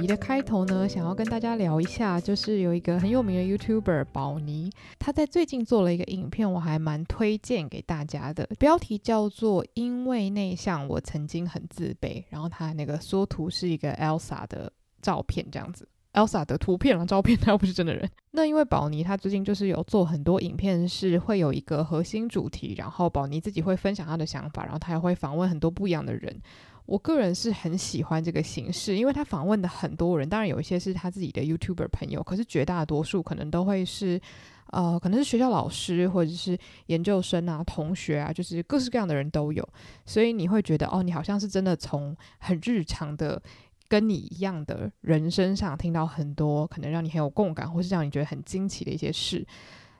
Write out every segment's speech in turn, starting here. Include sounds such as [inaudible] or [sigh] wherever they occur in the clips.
集的开头呢，想要跟大家聊一下，就是有一个很有名的 YouTuber 宝妮，他在最近做了一个影片，我还蛮推荐给大家的，标题叫做“因为内向，我曾经很自卑”，然后他那个缩图是一个 Elsa 的照片，这样子，Elsa 的图片和照片，[laughs] 他又不是真的人。那因为宝妮他最近就是有做很多影片，是会有一个核心主题，然后宝妮自己会分享他的想法，然后他也会访问很多不一样的人。我个人是很喜欢这个形式，因为他访问的很多人，当然有一些是他自己的 YouTuber 朋友，可是绝大多数可能都会是，呃，可能是学校老师或者是研究生啊、同学啊，就是各式各样的人都有，所以你会觉得哦，你好像是真的从很日常的跟你一样的人身上听到很多可能让你很有共感，或是让你觉得很惊奇的一些事。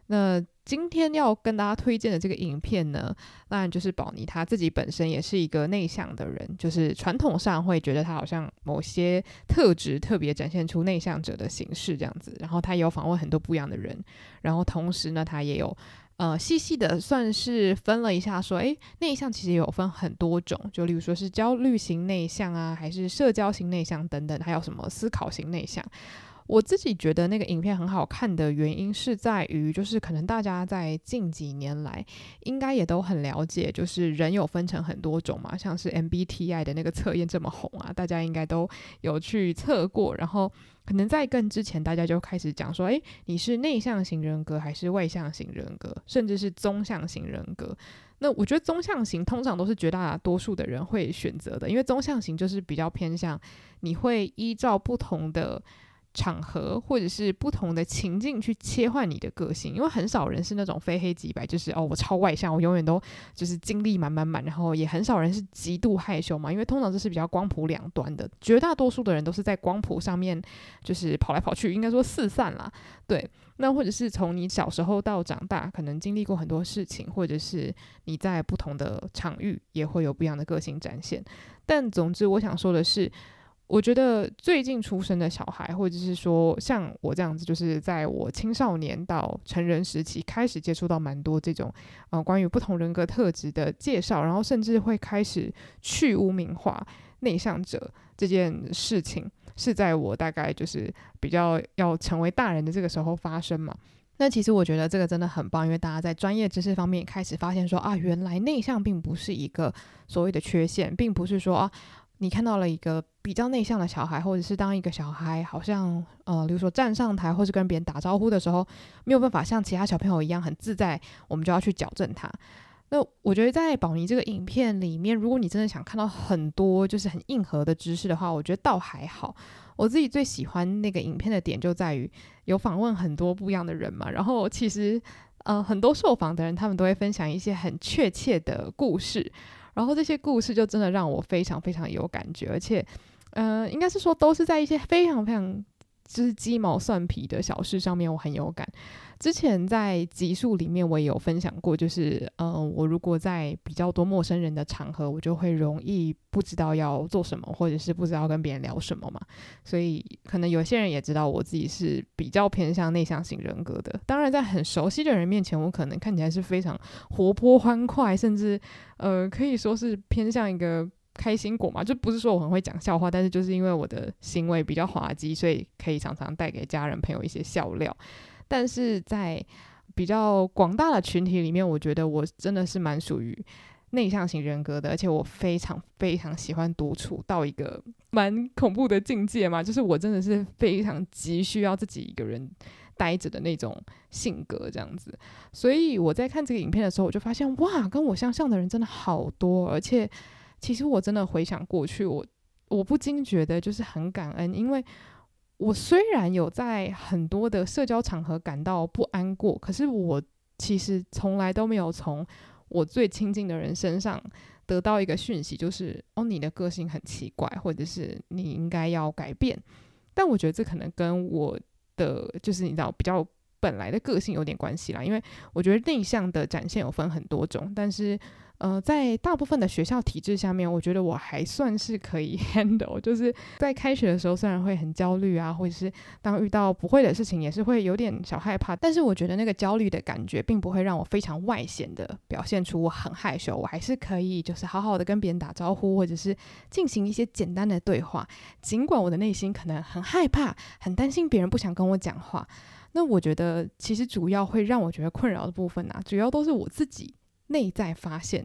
那今天要跟大家推荐的这个影片呢，当然就是宝妮他自己本身也是一个内向的人，就是传统上会觉得他好像某些特质特别展现出内向者的形式这样子。然后他也有访问很多不一样的人，然后同时呢，他也有呃细细的算是分了一下，说，诶，内向其实有分很多种，就例如说是焦虑型内向啊，还是社交型内向等等，还有什么思考型内向。我自己觉得那个影片很好看的原因是在于，就是可能大家在近几年来应该也都很了解，就是人有分成很多种嘛，像是 MBTI 的那个测验这么红啊，大家应该都有去测过。然后可能在更之前，大家就开始讲说，诶，你是内向型人格还是外向型人格，甚至是中向型人格。那我觉得中向型通常都是绝大多数的人会选择的，因为中向型就是比较偏向你会依照不同的。场合或者是不同的情境去切换你的个性，因为很少人是那种非黑即白，就是哦，我超外向，我永远都就是精力满满满，然后也很少人是极度害羞嘛，因为通常这是比较光谱两端的，绝大多数的人都是在光谱上面就是跑来跑去，应该说四散啦。对，那或者是从你小时候到长大，可能经历过很多事情，或者是你在不同的场域也会有不一样的个性展现。但总之，我想说的是。我觉得最近出生的小孩，或者是说像我这样子，就是在我青少年到成人时期开始接触到蛮多这种呃关于不同人格特质的介绍，然后甚至会开始去污名化内向者这件事情，是在我大概就是比较要成为大人的这个时候发生嘛。那其实我觉得这个真的很棒，因为大家在专业知识方面开始发现说啊，原来内向并不是一个所谓的缺陷，并不是说啊。你看到了一个比较内向的小孩，或者是当一个小孩好像呃，比如说站上台或是跟别人打招呼的时候，没有办法像其他小朋友一样很自在，我们就要去矫正他。那我觉得在宝妮这个影片里面，如果你真的想看到很多就是很硬核的知识的话，我觉得倒还好。我自己最喜欢那个影片的点就在于有访问很多不一样的人嘛，然后其实呃很多受访的人他们都会分享一些很确切的故事。然后这些故事就真的让我非常非常有感觉，而且，嗯、应该是说都是在一些非常非常就是鸡毛蒜皮的小事上面，我很有感。之前在集数里面我也有分享过，就是嗯、呃，我如果在比较多陌生人的场合，我就会容易不知道要做什么，或者是不知道跟别人聊什么嘛。所以可能有些人也知道我自己是比较偏向内向型人格的。当然，在很熟悉的人面前，我可能看起来是非常活泼欢快，甚至呃可以说是偏向一个开心果嘛。就不是说我很会讲笑话，但是就是因为我的行为比较滑稽，所以可以常常带给家人朋友一些笑料。但是在比较广大的群体里面，我觉得我真的是蛮属于内向型人格的，而且我非常非常喜欢独处到一个蛮恐怖的境界嘛，就是我真的是非常急需要自己一个人待着的那种性格这样子。所以我在看这个影片的时候，我就发现哇，跟我相像的人真的好多，而且其实我真的回想过去，我我不禁觉得就是很感恩，因为。我虽然有在很多的社交场合感到不安过，可是我其实从来都没有从我最亲近的人身上得到一个讯息，就是哦，你的个性很奇怪，或者是你应该要改变。但我觉得这可能跟我的就是你知道比较本来的个性有点关系啦，因为我觉得内向的展现有分很多种，但是呃，在大部分的学校体制下面，我觉得我还算是可以 [laughs] handle。就是在开学的时候，虽然会很焦虑啊，或者是当遇到不会的事情，也是会有点小害怕。但是我觉得那个焦虑的感觉，并不会让我非常外显的表现出我很害羞。我还是可以，就是好好的跟别人打招呼，或者是进行一些简单的对话。尽管我的内心可能很害怕，很担心别人不想跟我讲话。那我觉得，其实主要会让我觉得困扰的部分啊，主要都是我自己。内在发现，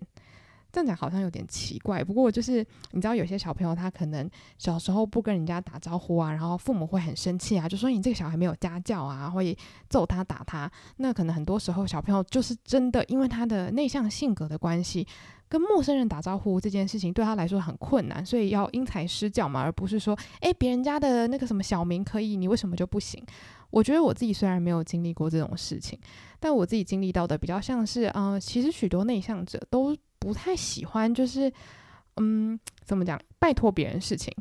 这样讲好像有点奇怪。不过就是你知道，有些小朋友他可能小时候不跟人家打招呼啊，然后父母会很生气啊，就说你这个小孩没有家教啊，会揍他打他。那可能很多时候小朋友就是真的因为他的内向性格的关系，跟陌生人打招呼这件事情对他来说很困难，所以要因材施教嘛，而不是说，诶，别人家的那个什么小明可以，你为什么就不行？我觉得我自己虽然没有经历过这种事情，但我自己经历到的比较像是，嗯、其实许多内向者都不太喜欢，就是，嗯，怎么讲，拜托别人事情。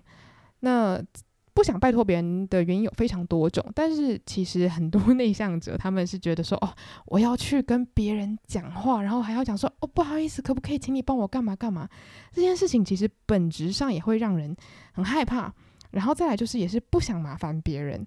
那不想拜托别人的原因有非常多种，但是其实很多 [laughs] 内向者他们是觉得说，哦，我要去跟别人讲话，然后还要讲说，哦，不好意思，可不可以请你帮我干嘛干嘛？这件事情其实本质上也会让人很害怕，然后再来就是也是不想麻烦别人。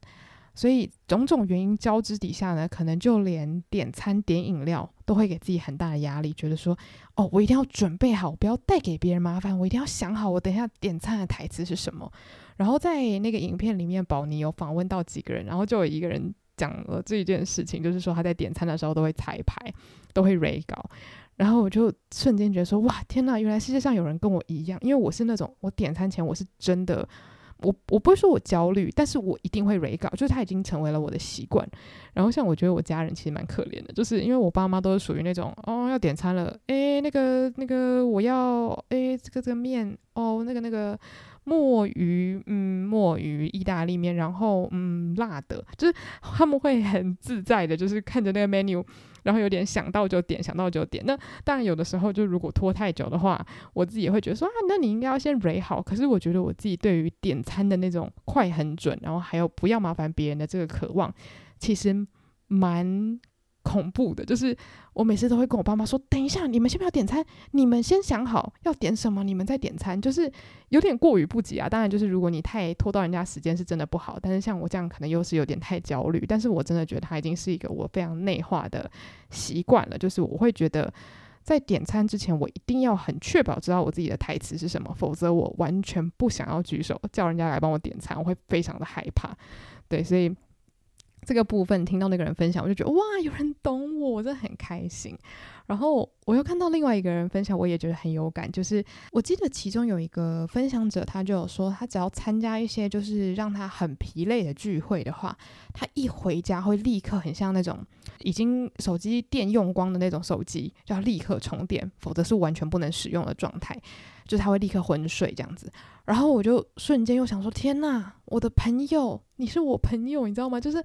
所以种种原因交织底下呢，可能就连点餐点饮料都会给自己很大的压力，觉得说，哦，我一定要准备好，不要带给别人麻烦，我一定要想好我等一下点餐的台词是什么。然后在那个影片里面，宝妮有访问到几个人，然后就有一个人讲了这一件事情，就是说他在点餐的时候都会彩排，都会 re 稿。然后我就瞬间觉得说，哇，天呐，原来世界上有人跟我一样，因为我是那种我点餐前我是真的。我我不会说我焦虑，但是我一定会 re 稿，就是它已经成为了我的习惯。然后像我觉得我家人其实蛮可怜的，就是因为我爸妈都是属于那种哦要点餐了，诶那个那个我要诶这个这个面哦那个那个墨鱼嗯墨鱼意大利面，然后嗯辣的，就是他们会很自在的，就是看着那个 menu。然后有点想到就点，想到就点。那当然有的时候，就如果拖太久的话，我自己也会觉得说啊，那你应该要先 re 好。可是我觉得我自己对于点餐的那种快很准，然后还有不要麻烦别人的这个渴望，其实蛮。恐怖的，就是我每次都会跟我爸妈说：“等一下，你们先不要点餐，你们先想好要点什么，你们再点餐。”就是有点过于不及啊。当然，就是如果你太拖到人家时间，是真的不好。但是像我这样，可能又是有点太焦虑。但是我真的觉得它已经是一个我非常内化的习惯了。就是我会觉得，在点餐之前，我一定要很确保知道我自己的台词是什么，否则我完全不想要举手叫人家来帮我点餐，我会非常的害怕。对，所以。这个部分听到那个人分享，我就觉得哇，有人懂我，我真的很开心。然后我又看到另外一个人分享，我也觉得很有感。就是我记得其中有一个分享者，他就有说，他只要参加一些就是让他很疲累的聚会的话，他一回家会立刻很像那种已经手机电用光的那种手机，就要立刻充电，否则是完全不能使用的状态。就是他会立刻昏睡这样子。然后我就瞬间又想说，天呐，我的朋友，你是我朋友，你知道吗？就是。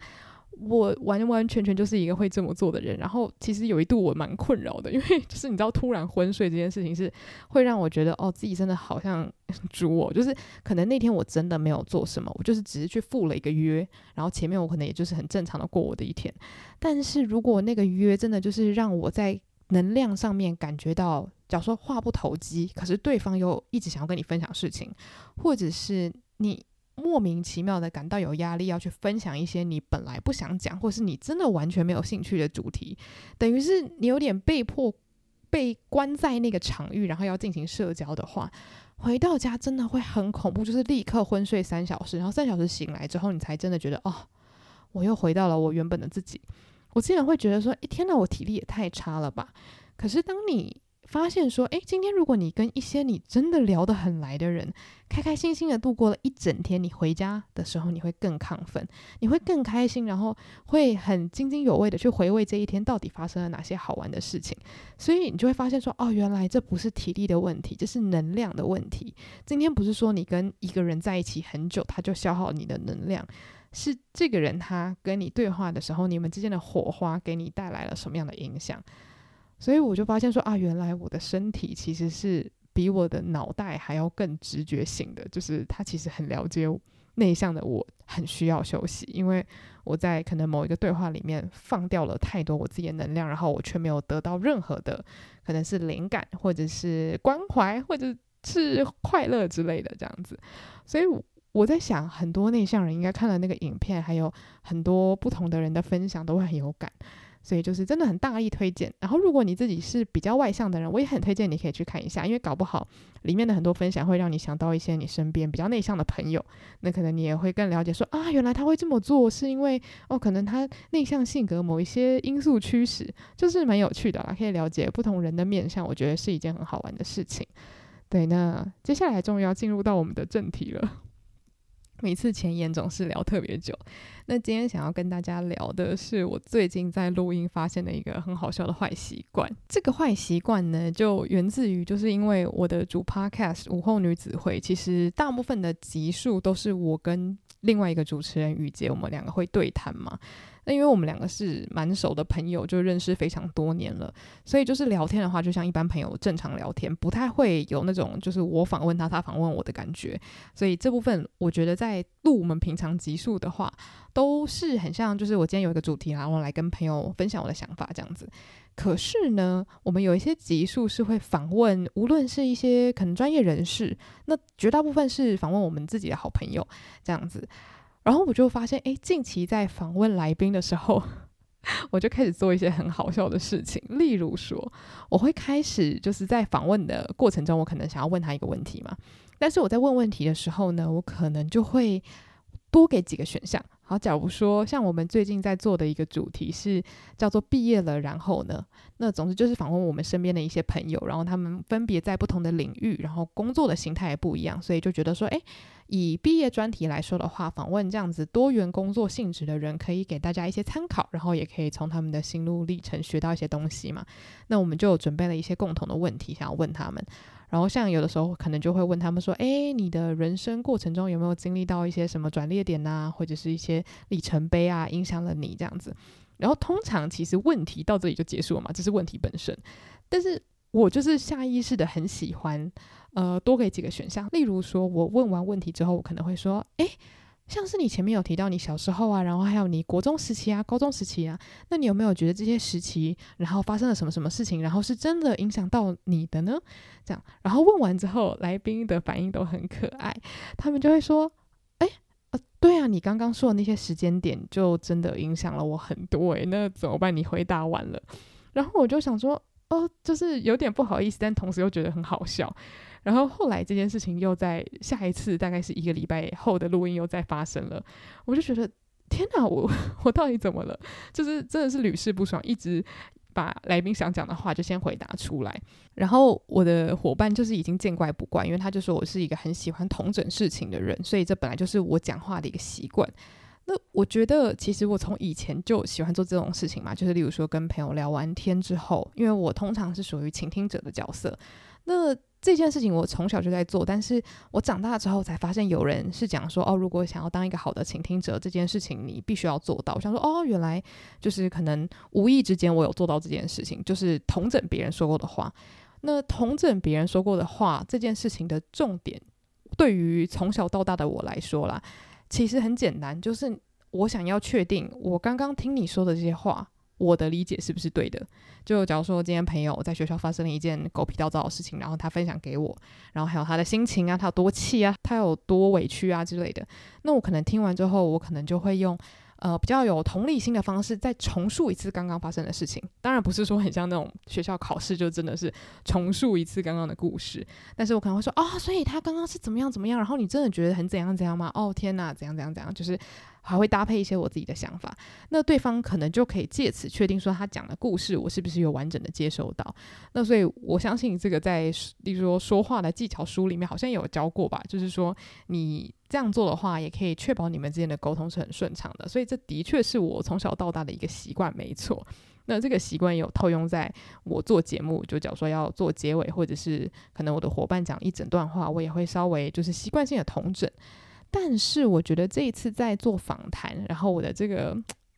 我完完全全就是一个会这么做的人，然后其实有一度我蛮困扰的，因为 [laughs] 就是你知道突然昏睡这件事情是会让我觉得哦，自己真的好像猪哦，就是可能那天我真的没有做什么，我就是只是去赴了一个约，然后前面我可能也就是很正常的过我的一天，但是如果那个约真的就是让我在能量上面感觉到，假如说话不投机，可是对方又一直想要跟你分享事情，或者是你。莫名其妙的感到有压力，要去分享一些你本来不想讲，或是你真的完全没有兴趣的主题，等于是你有点被迫被关在那个场域，然后要进行社交的话，回到家真的会很恐怖，就是立刻昏睡三小时，然后三小时醒来之后，你才真的觉得哦，我又回到了我原本的自己。我竟然会觉得说，一天呐，我体力也太差了吧？可是当你发现说，诶，今天如果你跟一些你真的聊得很来的人，开开心心的度过了一整天，你回家的时候你会更亢奋，你会更开心，然后会很津津有味的去回味这一天到底发生了哪些好玩的事情。所以你就会发现说，哦，原来这不是体力的问题，这是能量的问题。今天不是说你跟一个人在一起很久，他就消耗你的能量，是这个人他跟你对话的时候，你们之间的火花给你带来了什么样的影响。所以我就发现说啊，原来我的身体其实是比我的脑袋还要更直觉性的，就是他其实很了解内向的我很需要休息，因为我在可能某一个对话里面放掉了太多我自己的能量，然后我却没有得到任何的可能是灵感，或者是关怀，或者是快乐之类的这样子。所以我在想，很多内向人应该看了那个影片，还有很多不同的人的分享，都会很有感。所以就是真的很大力推荐。然后如果你自己是比较外向的人，我也很推荐你可以去看一下，因为搞不好里面的很多分享会让你想到一些你身边比较内向的朋友，那可能你也会更了解说啊，原来他会这么做是因为哦，可能他内向性格某一些因素驱使，就是蛮有趣的啦，可以了解不同人的面相，我觉得是一件很好玩的事情。对，那接下来终于要进入到我们的正题了。每次前言总是聊特别久，那今天想要跟大家聊的是我最近在录音发现的一个很好笑的坏习惯。这个坏习惯呢，就源自于就是因为我的主 podcast 午后女子会，其实大部分的集数都是我跟另外一个主持人雨杰，我们两个会对谈嘛。那因为我们两个是蛮熟的朋友，就认识非常多年了，所以就是聊天的话，就像一般朋友正常聊天，不太会有那种就是我访问他，他访问我的感觉。所以这部分我觉得在录我们平常集数的话，都是很像，就是我今天有一个主题，然后来跟朋友分享我的想法这样子。可是呢，我们有一些集数是会访问，无论是一些可能专业人士，那绝大部分是访问我们自己的好朋友这样子。然后我就发现，诶，近期在访问来宾的时候，[laughs] 我就开始做一些很好笑的事情。例如说，我会开始就是在访问的过程中，我可能想要问他一个问题嘛，但是我在问问题的时候呢，我可能就会多给几个选项。好，假如说像我们最近在做的一个主题是叫做毕业了，然后呢，那总之就是访问我们身边的一些朋友，然后他们分别在不同的领域，然后工作的形态也不一样，所以就觉得说，诶，以毕业专题来说的话，访问这样子多元工作性质的人，可以给大家一些参考，然后也可以从他们的心路历程学到一些东西嘛。那我们就准备了一些共同的问题，想要问他们。然后像有的时候可能就会问他们说，诶，你的人生过程中有没有经历到一些什么转捩点呐，或者是一些里程碑啊，影响了你这样子。然后通常其实问题到这里就结束了嘛，这是问题本身。但是我就是下意识的很喜欢，呃，多给几个选项。例如说，我问完问题之后，我可能会说，诶。像是你前面有提到你小时候啊，然后还有你国中时期啊、高中时期啊，那你有没有觉得这些时期，然后发生了什么什么事情，然后是真的影响到你的呢？这样，然后问完之后，来宾的反应都很可爱，他们就会说：“哎，呃，对啊，你刚刚说的那些时间点，就真的影响了我很多诶，那怎么办？你回答完了，然后我就想说，哦，就是有点不好意思，但同时又觉得很好笑。”然后后来这件事情又在下一次，大概是一个礼拜后的录音又再发生了，我就觉得天哪，我 [laughs] 我到底怎么了？就是真的是屡试不爽，一直把来宾想讲的话就先回答出来。然后我的伙伴就是已经见怪不怪，因为他就说我是一个很喜欢同整事情的人，所以这本来就是我讲话的一个习惯。那我觉得其实我从以前就喜欢做这种事情嘛，就是例如说跟朋友聊完天之后，因为我通常是属于倾听者的角色，那。这件事情我从小就在做，但是我长大之后才发现，有人是讲说，哦，如果想要当一个好的倾听者，这件事情你必须要做到。我想说，哦，原来就是可能无意之间我有做到这件事情，就是同整别人说过的话。那同整别人说过的话这件事情的重点，对于从小到大的我来说啦，其实很简单，就是我想要确定我刚刚听你说的这些话。我的理解是不是对的？就假如说今天朋友在学校发生了一件狗屁倒灶的事情，然后他分享给我，然后还有他的心情啊，他有多气啊，他有多委屈啊之类的，那我可能听完之后，我可能就会用呃比较有同理心的方式再重述一次刚刚发生的事情。当然不是说很像那种学校考试，就真的是重述一次刚刚的故事，但是我可能会说哦，所以他刚刚是怎么样怎么样，然后你真的觉得很怎样怎样吗？哦天哪，怎样怎样怎样，就是。还会搭配一些我自己的想法，那对方可能就可以借此确定说他讲的故事我是不是有完整的接收到。那所以我相信这个在例如说说话的技巧书里面好像有教过吧，就是说你这样做的话，也可以确保你们之间的沟通是很顺畅的。所以这的确是我从小到大的一个习惯，没错。那这个习惯有套用在我做节目，就假如说要做结尾，或者是可能我的伙伴讲一整段话，我也会稍微就是习惯性的同整。但是我觉得这一次在做访谈，然后我的这个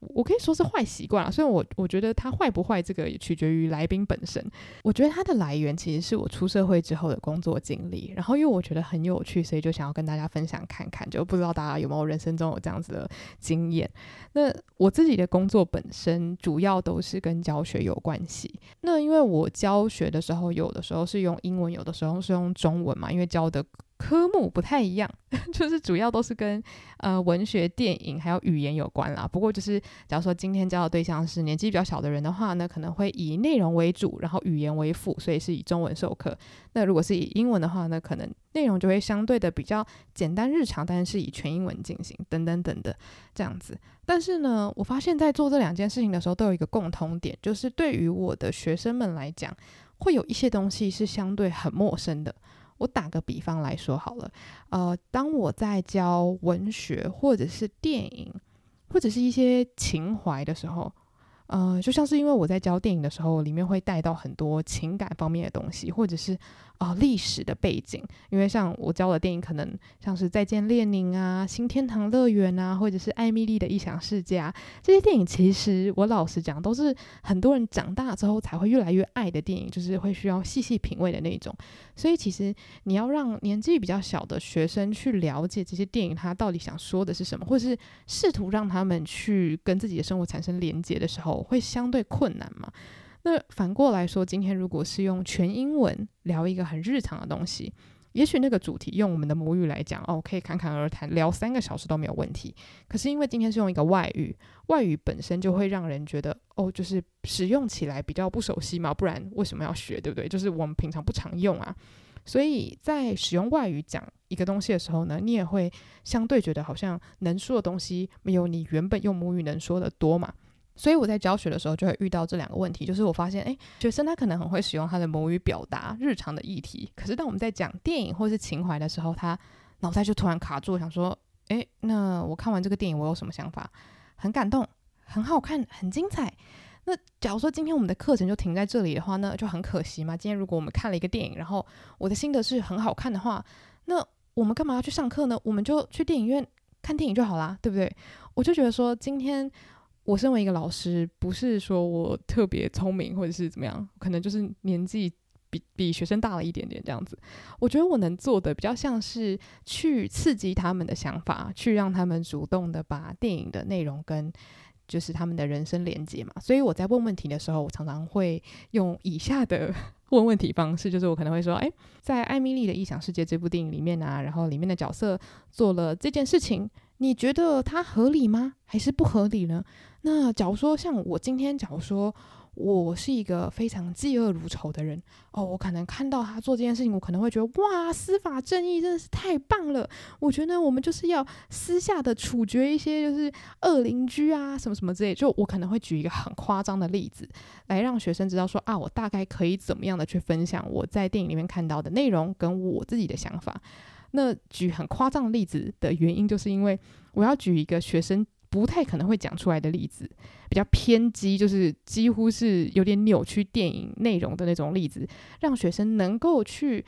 我可以说是坏习惯啊。虽然我我觉得它坏不坏，这个也取决于来宾本身。我觉得它的来源其实是我出社会之后的工作经历，然后因为我觉得很有趣，所以就想要跟大家分享看看。就不知道大家有没有人生中有这样子的经验？那我自己的工作本身主要都是跟教学有关系。那因为我教学的时候，有的时候是用英文，有的时候是用中文嘛，因为教的。科目不太一样，[laughs] 就是主要都是跟呃文学、电影还有语言有关啦。不过就是，假如说今天教的对象是年纪比较小的人的话呢，可能会以内容为主，然后语言为辅，所以是以中文授课。那如果是以英文的话呢，可能内容就会相对的比较简单日常，但是以全英文进行等等等的这样子。但是呢，我发现在做这两件事情的时候，都有一个共通点，就是对于我的学生们来讲，会有一些东西是相对很陌生的。我打个比方来说好了，呃，当我在教文学或者是电影，或者是一些情怀的时候。呃，就像是因为我在教电影的时候，里面会带到很多情感方面的东西，或者是哦、历史的背景。因为像我教的电影，可能像是《再见列宁》啊、《新天堂乐园》啊，或者是《艾米丽的异想世界》啊，这些电影其实我老实讲，都是很多人长大之后才会越来越爱的电影，就是会需要细细品味的那种。所以其实你要让年纪比较小的学生去了解这些电影，他到底想说的是什么，或者是试图让他们去跟自己的生活产生连接的时候。会相对困难嘛？那反过来说，今天如果是用全英文聊一个很日常的东西，也许那个主题用我们的母语来讲，哦，可以侃侃而谈，聊三个小时都没有问题。可是因为今天是用一个外语，外语本身就会让人觉得，哦，就是使用起来比较不熟悉嘛，不然为什么要学，对不对？就是我们平常不常用啊。所以在使用外语讲一个东西的时候呢，你也会相对觉得好像能说的东西没有你原本用母语能说的多嘛。所以我在教学的时候就会遇到这两个问题，就是我发现，诶，学生他可能很会使用他的母语表达日常的议题，可是当我们在讲电影或是情怀的时候，他脑袋就突然卡住，想说，诶，那我看完这个电影，我有什么想法？很感动，很好看，很精彩。那假如说今天我们的课程就停在这里的话，那就很可惜嘛。今天如果我们看了一个电影，然后我的心得是很好看的话，那我们干嘛要去上课呢？我们就去电影院看电影就好啦，对不对？我就觉得说今天。我身为一个老师，不是说我特别聪明或者是怎么样，可能就是年纪比比学生大了一点点这样子。我觉得我能做的比较像是去刺激他们的想法，去让他们主动的把电影的内容跟就是他们的人生连接嘛。所以我在问问题的时候，我常常会用以下的 [laughs] 问问题方式，就是我可能会说：诶，在《艾米丽的异想世界》这部电影里面啊，然后里面的角色做了这件事情。你觉得它合理吗？还是不合理呢？那假如说像我今天，假如说我是一个非常嫉恶如仇的人哦，我可能看到他做这件事情，我可能会觉得哇，司法正义真的是太棒了！我觉得我们就是要私下的处决一些就是恶邻居啊，什么什么之类。就我可能会举一个很夸张的例子，来让学生知道说啊，我大概可以怎么样的去分享我在电影里面看到的内容跟我自己的想法。那举很夸张的例子的原因，就是因为我要举一个学生不太可能会讲出来的例子，比较偏激，就是几乎是有点扭曲电影内容的那种例子，让学生能够去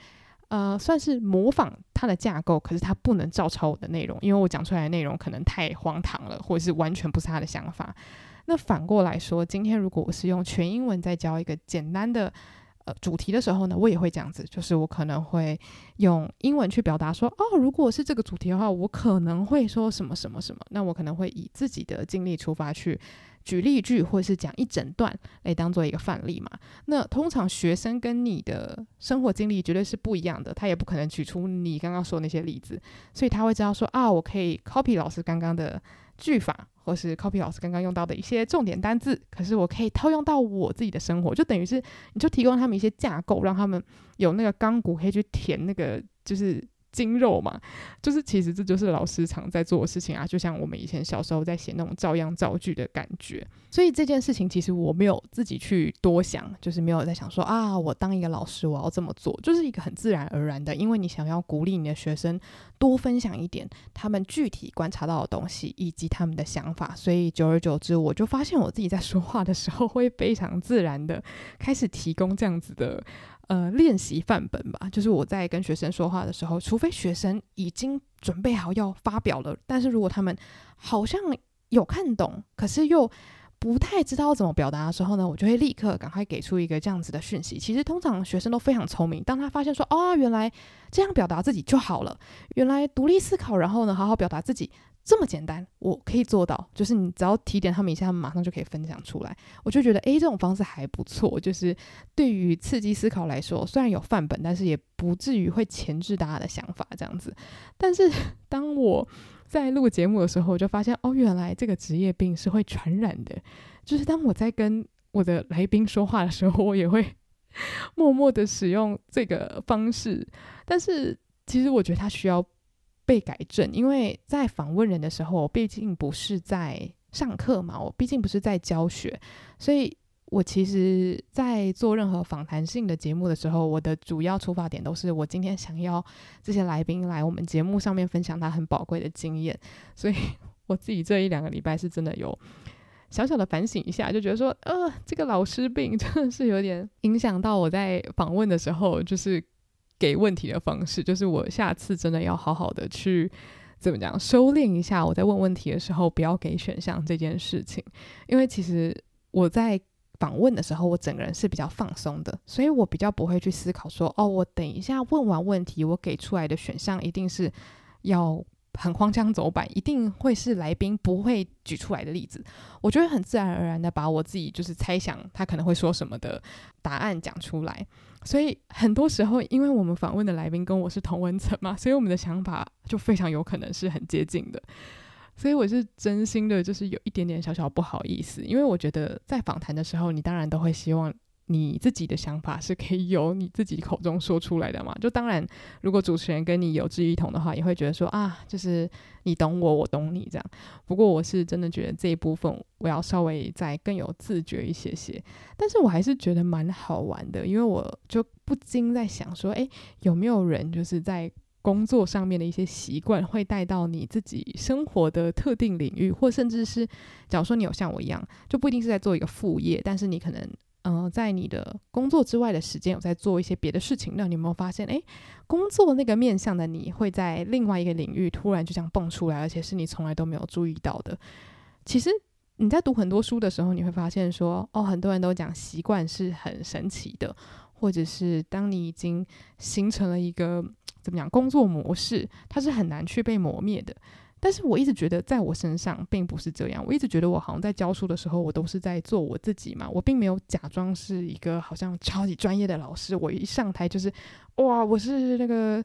呃，算是模仿它的架构，可是他不能照抄我的内容，因为我讲出来的内容可能太荒唐了，或者是完全不是他的想法。那反过来说，今天如果我是用全英文在教一个简单的。呃，主题的时候呢，我也会这样子，就是我可能会用英文去表达说，哦，如果是这个主题的话，我可能会说什么什么什么。那我可能会以自己的经历出发去举例句，或是讲一整段来当做一个范例嘛。那通常学生跟你的生活经历绝对是不一样的，他也不可能举出你刚刚说那些例子，所以他会知道说，啊，我可以 copy 老师刚刚的句法。或是 copy 老师刚刚用到的一些重点单字，可是我可以套用到我自己的生活，就等于是你就提供他们一些架构，让他们有那个钢骨可以去填那个，就是。筋肉嘛，就是其实这就是老师常在做的事情啊，就像我们以前小时候在写那种照样造句的感觉。所以这件事情其实我没有自己去多想，就是没有在想说啊，我当一个老师我要这么做，就是一个很自然而然的，因为你想要鼓励你的学生多分享一点他们具体观察到的东西以及他们的想法，所以久而久之，我就发现我自己在说话的时候会非常自然的开始提供这样子的。呃，练习范本吧，就是我在跟学生说话的时候，除非学生已经准备好要发表了，但是如果他们好像有看懂，可是又不太知道怎么表达的时候呢，我就会立刻赶快给出一个这样子的讯息。其实通常学生都非常聪明，当他发现说，哦，原来这样表达自己就好了，原来独立思考，然后呢，好好表达自己。这么简单，我可以做到。就是你只要提点他们一下，他们马上就可以分享出来。我就觉得，诶，这种方式还不错。就是对于刺激思考来说，虽然有范本，但是也不至于会钳制大家的想法这样子。但是 [laughs] 当我在录节目的时候，我就发现，哦，原来这个职业病是会传染的。就是当我在跟我的来宾说话的时候，我也会 [laughs] 默默的使用这个方式。但是其实我觉得他需要。被改正，因为在访问人的时候，我毕竟不是在上课嘛，我毕竟不是在教学，所以我其实，在做任何访谈性的节目的时候，我的主要出发点都是我今天想要这些来宾来我们节目上面分享他很宝贵的经验，所以我自己这一两个礼拜是真的有小小的反省一下，就觉得说，呃，这个老师病真的是有点影响到我在访问的时候，就是。给问题的方式，就是我下次真的要好好的去怎么讲，收敛一下。我在问问题的时候，不要给选项这件事情，因为其实我在访问的时候，我整个人是比较放松的，所以我比较不会去思考说，哦，我等一下问完问题，我给出来的选项一定是要。很荒腔走板，一定会是来宾不会举出来的例子。我就会很自然而然的把我自己就是猜想他可能会说什么的答案讲出来。所以很多时候，因为我们访问的来宾跟我是同文层嘛，[laughs] 所以我们的想法就非常有可能是很接近的。所以我是真心的，就是有一点点小小不好意思，因为我觉得在访谈的时候，你当然都会希望。你自己的想法是可以由你自己口中说出来的嘛？就当然，如果主持人跟你有志一同的话，也会觉得说啊，就是你懂我，我懂你这样。不过我是真的觉得这一部分我要稍微再更有自觉一些些。但是我还是觉得蛮好玩的，因为我就不禁在想说，诶，有没有人就是在工作上面的一些习惯会带到你自己生活的特定领域，或甚至是假如说你有像我一样，就不一定是在做一个副业，但是你可能。嗯、在你的工作之外的时间，有在做一些别的事情。那你有没有发现，诶，工作那个面向的你会在另外一个领域突然就这样蹦出来，而且是你从来都没有注意到的。其实你在读很多书的时候，你会发现说，哦，很多人都讲习惯是很神奇的，或者是当你已经形成了一个怎么讲工作模式，它是很难去被磨灭的。但是我一直觉得，在我身上并不是这样。我一直觉得，我好像在教书的时候，我都是在做我自己嘛。我并没有假装是一个好像超级专业的老师。我一上台就是，哇，我是那个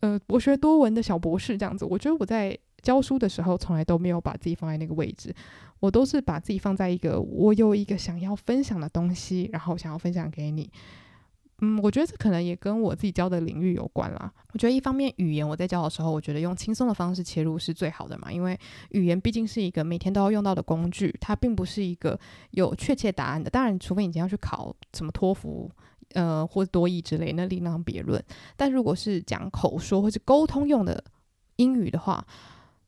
呃博学多闻的小博士这样子。我觉得我在教书的时候，从来都没有把自己放在那个位置。我都是把自己放在一个，我有一个想要分享的东西，然后想要分享给你。嗯，我觉得这可能也跟我自己教的领域有关啦。我觉得一方面语言我在教的时候，我觉得用轻松的方式切入是最好的嘛，因为语言毕竟是一个每天都要用到的工具，它并不是一个有确切答案的。当然，除非你今天要去考什么托福，呃，或多益之类，那另当别论。但如果是讲口说或是沟通用的英语的话，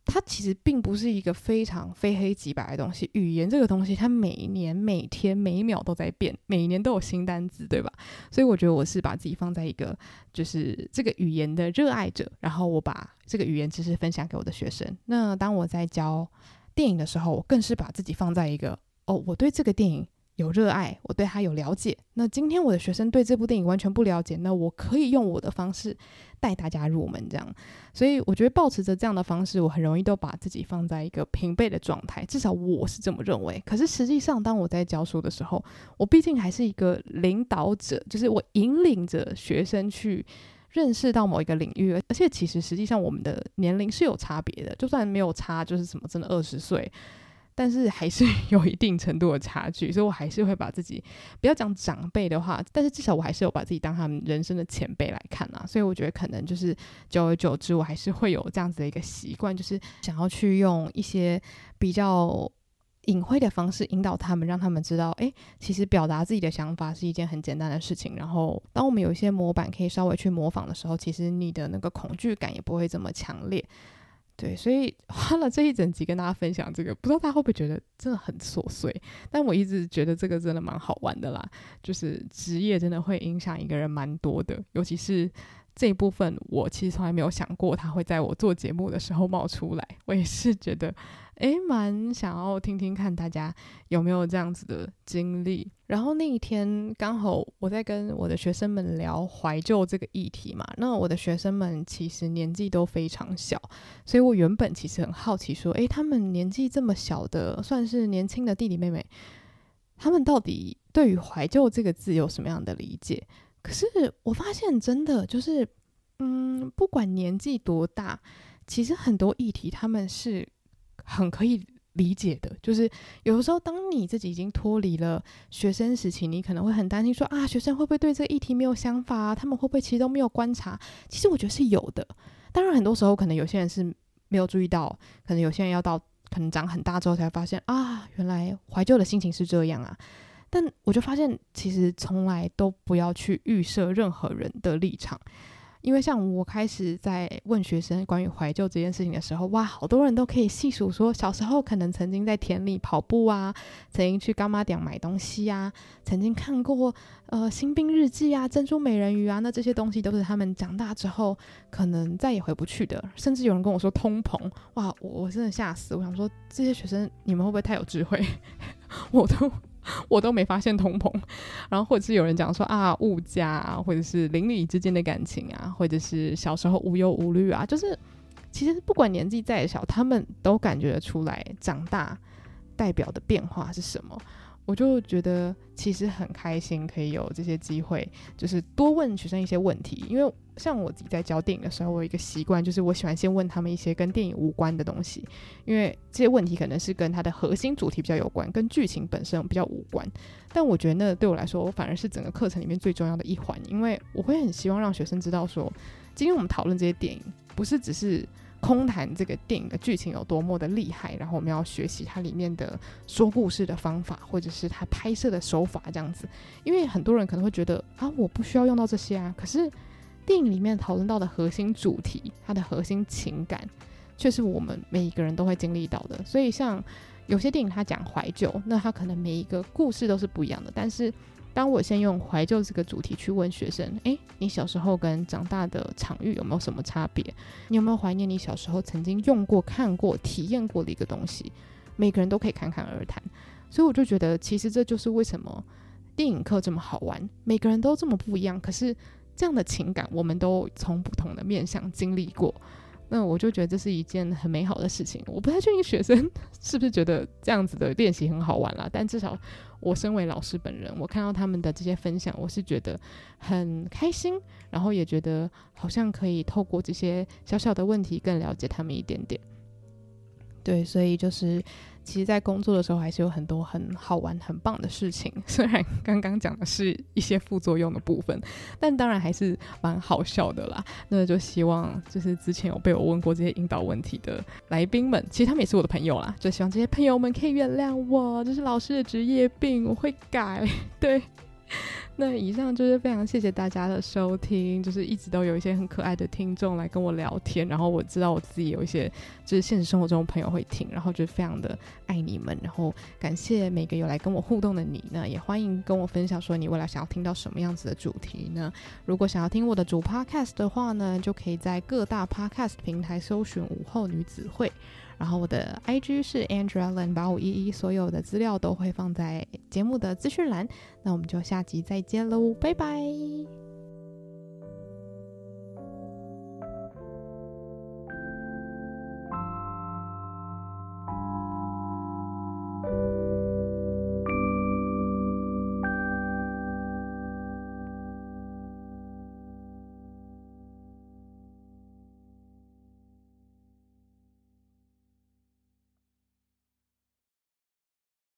它其实并不是一个非常非黑即白的东西。语言这个东西，它每年、每天、每一秒都在变，每年都有新单字，对吧？所以我觉得我是把自己放在一个就是这个语言的热爱者，然后我把这个语言知识分享给我的学生。那当我在教电影的时候，我更是把自己放在一个哦，我对这个电影。有热爱，我对他有了解。那今天我的学生对这部电影完全不了解，那我可以用我的方式带大家入门，这样。所以我觉得抱持着这样的方式，我很容易都把自己放在一个平辈的状态，至少我是这么认为。可是实际上，当我在教书的时候，我毕竟还是一个领导者，就是我引领着学生去认识到某一个领域，而且其实实际上我们的年龄是有差别的，就算没有差，就是什么真的二十岁。但是还是 [laughs] 有一定程度的差距，所以我还是会把自己不要讲长辈的话，但是至少我还是有把自己当他们人生的前辈来看啊。所以我觉得可能就是久而久之，我还是会有这样子的一个习惯，就是想要去用一些比较隐晦的方式引导他们，让他们知道，诶，其实表达自己的想法是一件很简单的事情。然后，当我们有一些模板可以稍微去模仿的时候，其实你的那个恐惧感也不会这么强烈。对，所以 [laughs] 花了这一整集跟大家分享这个，不知道大家会不会觉得真的很琐碎？但我一直觉得这个真的蛮好玩的啦。就是职业真的会影响一个人蛮多的，尤其是这一部分我其实从来没有想过他会在我做节目的时候冒出来。我也是觉得，诶，蛮想要听听看大家有没有这样子的经历。然后那一天刚好我在跟我的学生们聊怀旧这个议题嘛，那我的学生们其实年纪都非常小，所以我原本其实很好奇说，诶，他们年纪这么小的，算是年轻的弟弟妹妹，他们到底对于怀旧这个字有什么样的理解？可是我发现真的就是，嗯，不管年纪多大，其实很多议题他们是很可以。理解的，就是有的时候，当你自己已经脱离了学生时期，你可能会很担心说啊，学生会不会对这个议题没有想法？他们会不会其实都没有观察？其实我觉得是有的。当然，很多时候可能有些人是没有注意到，可能有些人要到可能长很大之后才发现啊，原来怀旧的心情是这样啊。但我就发现，其实从来都不要去预设任何人的立场。因为像我开始在问学生关于怀旧这件事情的时候，哇，好多人都可以细数说，小时候可能曾经在田里跑步啊，曾经去干妈店买东西啊，曾经看过呃《新兵日记》啊，《珍珠美人鱼》啊，那这些东西都是他们长大之后可能再也回不去的。甚至有人跟我说通膨，哇，我我真的吓死，我想说这些学生你们会不会太有智慧？[laughs] 我都。[laughs] 我都没发现通膨，然后或者是有人讲说啊物价啊，或者是邻里之间的感情啊，或者是小时候无忧无虑啊，就是其实不管年纪再小，他们都感觉得出来长大代表的变化是什么。我就觉得其实很开心，可以有这些机会，就是多问学生一些问题。因为像我自己在教电影的时候，我有一个习惯，就是我喜欢先问他们一些跟电影无关的东西，因为这些问题可能是跟它的核心主题比较有关，跟剧情本身比较无关。但我觉得那对我来说，我反而是整个课程里面最重要的一环，因为我会很希望让学生知道说，今天我们讨论这些电影，不是只是。空谈这个电影的剧情有多么的厉害，然后我们要学习它里面的说故事的方法，或者是它拍摄的手法这样子。因为很多人可能会觉得啊，我不需要用到这些啊。可是电影里面讨论到的核心主题，它的核心情感，却是我们每一个人都会经历到的。所以像有些电影它讲怀旧，那它可能每一个故事都是不一样的，但是。当我先用怀旧这个主题去问学生，诶，你小时候跟长大的场域有没有什么差别？你有没有怀念你小时候曾经用过、看过、体验过的一个东西？每个人都可以侃侃而谈，所以我就觉得，其实这就是为什么电影课这么好玩。每个人都这么不一样，可是这样的情感，我们都从不同的面向经历过。那我就觉得这是一件很美好的事情。我不太确定学生 [laughs] 是不是觉得这样子的练习很好玩啦，但至少我身为老师本人，我看到他们的这些分享，我是觉得很开心，然后也觉得好像可以透过这些小小的问题更了解他们一点点。对，所以就是。其实，在工作的时候，还是有很多很好玩、很棒的事情。[laughs] 虽然刚刚讲的是一些副作用的部分，但当然还是蛮好笑的啦。那就希望，就是之前有被我问过这些引导问题的来宾们，其实他们也是我的朋友啦。就希望这些朋友们可以原谅我，这是老师的职业病，我会改。[laughs] 对。[laughs] 那以上就是非常谢谢大家的收听，就是一直都有一些很可爱的听众来跟我聊天，然后我知道我自己有一些就是现实生活中朋友会听，然后就非常的爱你们，然后感谢每个有来跟我互动的你呢，也欢迎跟我分享说你未来想要听到什么样子的主题呢？如果想要听我的主 podcast 的话呢，就可以在各大 podcast 平台搜寻午后女子会。然后我的 IG 是 Andrea 八五一一，所有的资料都会放在节目的资讯栏。那我们就下集再见喽，拜拜。